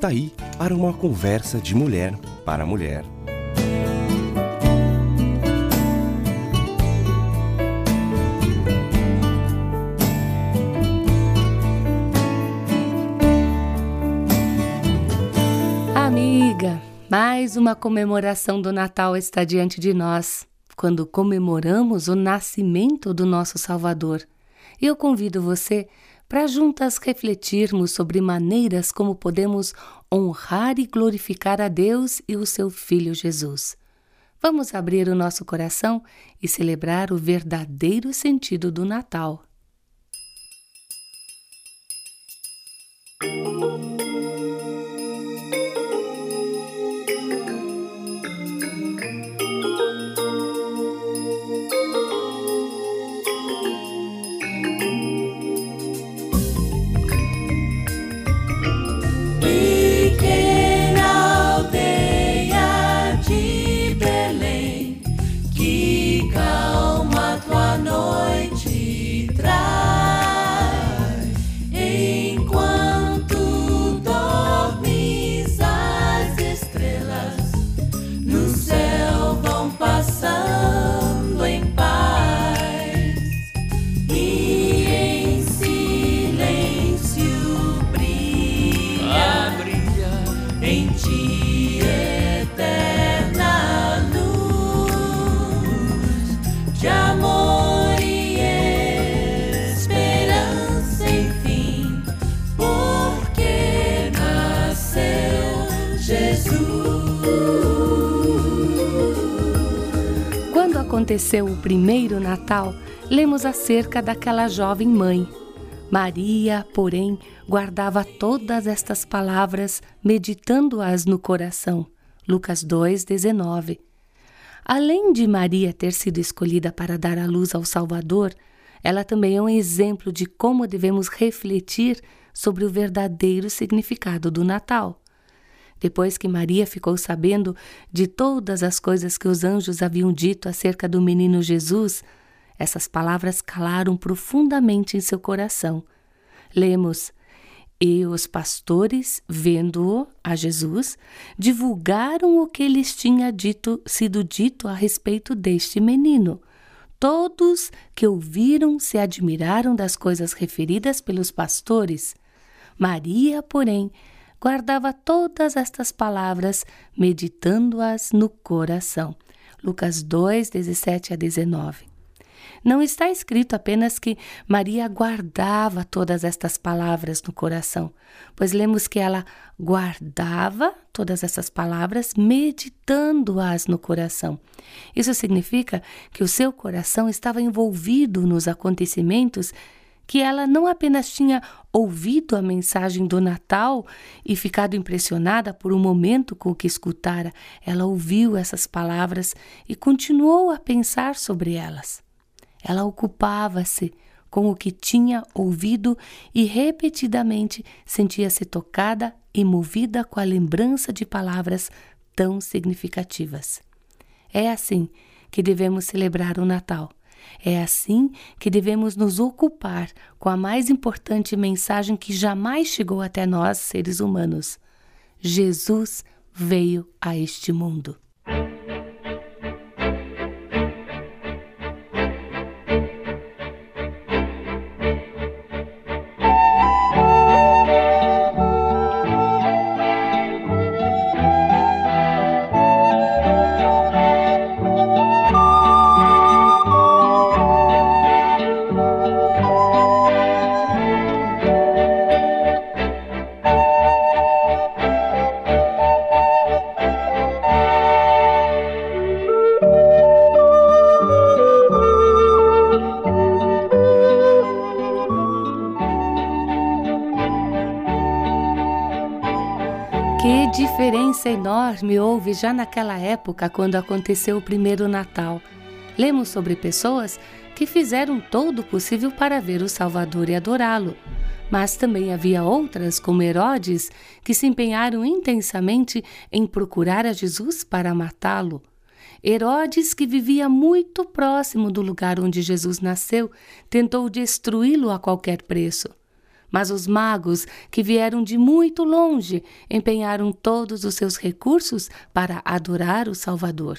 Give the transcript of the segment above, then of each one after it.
Está aí para uma conversa de mulher para mulher. Amiga, mais uma comemoração do Natal está diante de nós, quando comemoramos o nascimento do nosso Salvador. Eu convido você para juntas refletirmos sobre maneiras como podemos honrar e glorificar a Deus e o seu Filho Jesus. Vamos abrir o nosso coração e celebrar o verdadeiro sentido do Natal. Aconteceu o primeiro Natal, lemos acerca daquela jovem mãe. Maria, porém, guardava todas estas palavras, meditando-as no coração. Lucas 2:19. Além de Maria ter sido escolhida para dar a luz ao Salvador, ela também é um exemplo de como devemos refletir sobre o verdadeiro significado do Natal. Depois que Maria ficou sabendo de todas as coisas que os anjos haviam dito acerca do menino Jesus, essas palavras calaram profundamente em seu coração. Lemos: E os pastores, vendo-o, a Jesus, divulgaram o que lhes tinha dito, sido dito a respeito deste menino. Todos que ouviram se admiraram das coisas referidas pelos pastores. Maria, porém, guardava todas estas palavras, meditando-as no coração. Lucas 2, 17 a 19. Não está escrito apenas que Maria guardava todas estas palavras no coração, pois lemos que ela guardava todas essas palavras, meditando-as no coração. Isso significa que o seu coração estava envolvido nos acontecimentos que ela não apenas tinha ouvido a mensagem do Natal e ficado impressionada por um momento com o que escutara, ela ouviu essas palavras e continuou a pensar sobre elas. Ela ocupava-se com o que tinha ouvido e repetidamente sentia-se tocada e movida com a lembrança de palavras tão significativas. É assim que devemos celebrar o Natal é assim que devemos nos ocupar com a mais importante mensagem que jamais chegou até nós, seres humanos. Jesus veio a este mundo. Diferença enorme houve já naquela época quando aconteceu o primeiro Natal. Lemos sobre pessoas que fizeram todo o possível para ver o Salvador e adorá-lo. Mas também havia outras, como Herodes, que se empenharam intensamente em procurar a Jesus para matá-lo. Herodes, que vivia muito próximo do lugar onde Jesus nasceu, tentou destruí-lo a qualquer preço. Mas os magos, que vieram de muito longe, empenharam todos os seus recursos para adorar o Salvador.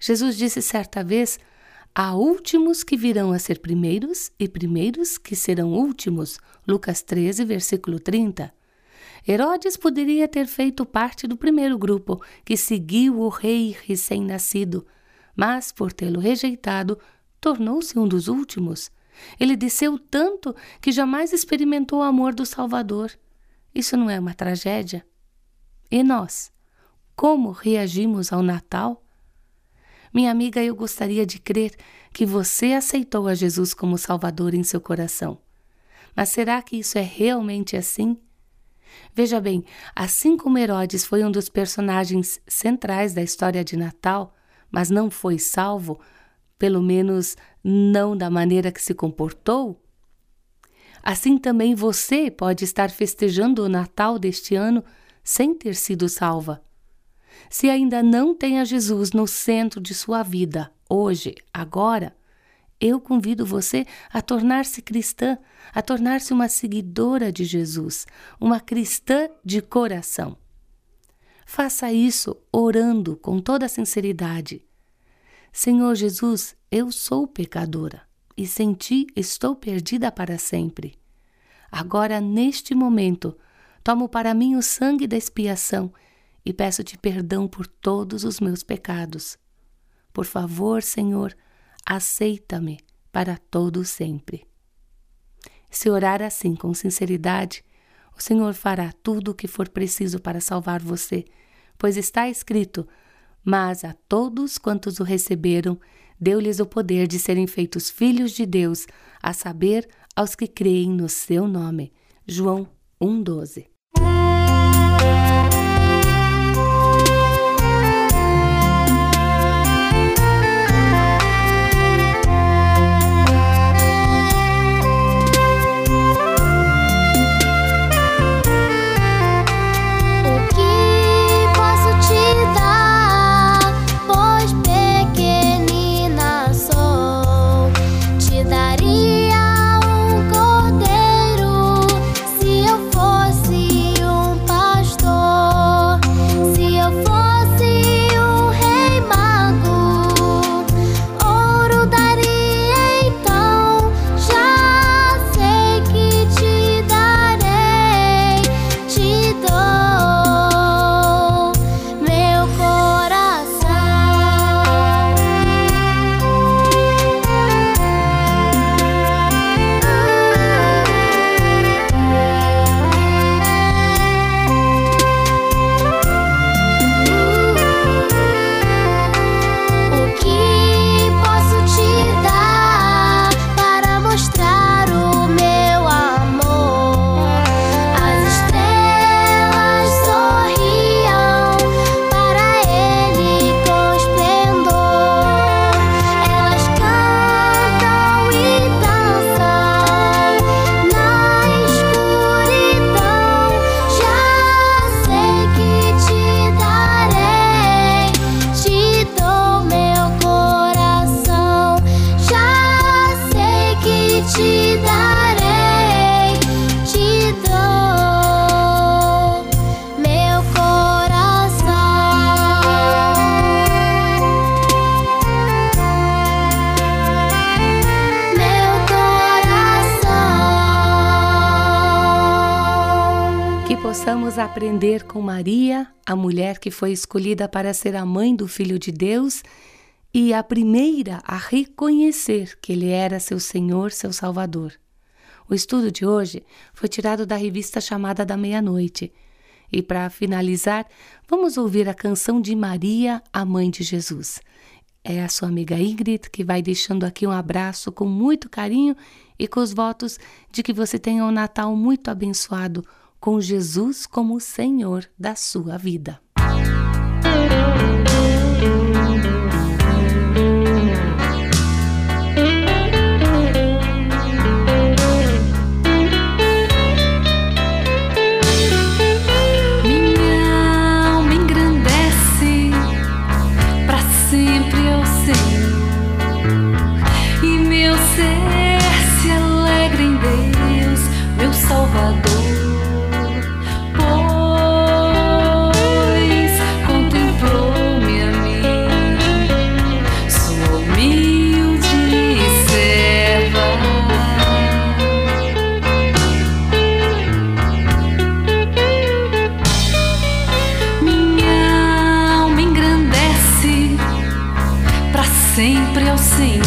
Jesus disse certa vez: Há últimos que virão a ser primeiros e primeiros que serão últimos. Lucas 13, versículo 30. Herodes poderia ter feito parte do primeiro grupo que seguiu o rei recém-nascido, mas, por tê-lo rejeitado, tornou-se um dos últimos. Ele desceu tanto que jamais experimentou o amor do Salvador. Isso não é uma tragédia? E nós? Como reagimos ao Natal? Minha amiga, eu gostaria de crer que você aceitou a Jesus como Salvador em seu coração. Mas será que isso é realmente assim? Veja bem, assim como Herodes foi um dos personagens centrais da história de Natal, mas não foi salvo, pelo menos não da maneira que se comportou, assim também você pode estar festejando o Natal deste ano sem ter sido salva. Se ainda não tem a Jesus no centro de sua vida, hoje, agora, eu convido você a tornar-se cristã, a tornar-se uma seguidora de Jesus, uma cristã de coração. Faça isso orando com toda sinceridade. Senhor Jesus, eu sou pecadora e sem ti estou perdida para sempre. Agora, neste momento, tomo para mim o sangue da expiação e peço-te perdão por todos os meus pecados. Por favor, Senhor, aceita-me para todo sempre. Se orar assim com sinceridade, o Senhor fará tudo o que for preciso para salvar você, pois está escrito: Mas a todos quantos o receberam, deu-lhes o poder de serem feitos filhos de Deus, a saber, aos que creem no seu nome. João 1,12. Possamos aprender com Maria, a mulher que foi escolhida para ser a mãe do Filho de Deus e a primeira a reconhecer que Ele era seu Senhor, seu Salvador. O estudo de hoje foi tirado da revista chamada da Meia-Noite. E para finalizar, vamos ouvir a canção de Maria, a mãe de Jesus. É a sua amiga Ingrid que vai deixando aqui um abraço com muito carinho e com os votos de que você tenha um Natal muito abençoado com Jesus como Senhor da sua vida. Meu sim.